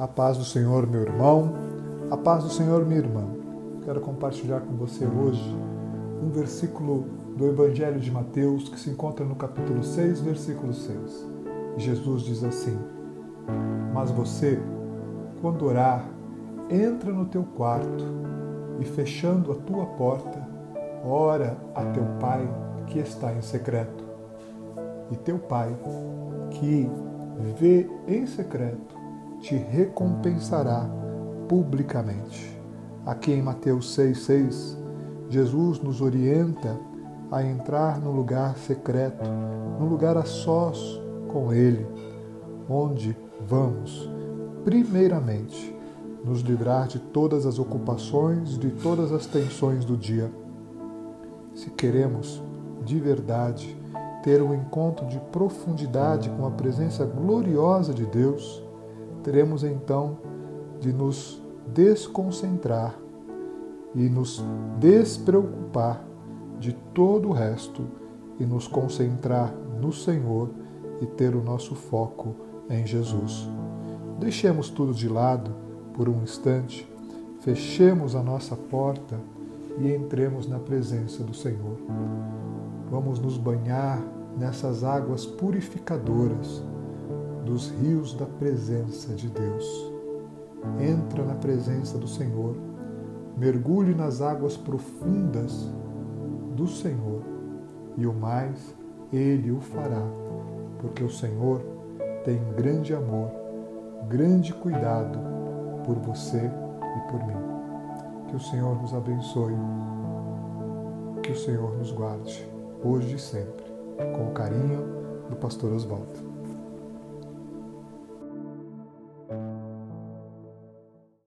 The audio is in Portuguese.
A paz do Senhor, meu irmão, a paz do Senhor, minha irmã. Quero compartilhar com você hoje um versículo do Evangelho de Mateus que se encontra no capítulo 6, versículo 6. Jesus diz assim: Mas você, quando orar, entra no teu quarto e fechando a tua porta, ora a teu Pai que está em secreto. E teu Pai, que vê em secreto, te recompensará publicamente. Aqui em Mateus 6,6, Jesus nos orienta a entrar no lugar secreto, no lugar a sós com Ele, onde vamos, primeiramente, nos livrar de todas as ocupações, de todas as tensões do dia. Se queremos, de verdade, ter um encontro de profundidade com a presença gloriosa de Deus, teremos então de nos desconcentrar e nos despreocupar de todo o resto e nos concentrar no Senhor e ter o nosso foco em Jesus. Deixemos tudo de lado por um instante, fechemos a nossa porta e entremos na presença do Senhor. Vamos nos banhar nessas águas purificadoras dos rios da presença de Deus. Entra na presença do Senhor, mergulhe nas águas profundas do Senhor e o mais Ele o fará, porque o Senhor tem grande amor, grande cuidado por você e por mim. Que o Senhor nos abençoe, que o Senhor nos guarde, hoje e sempre, com o carinho do Pastor Oswaldo.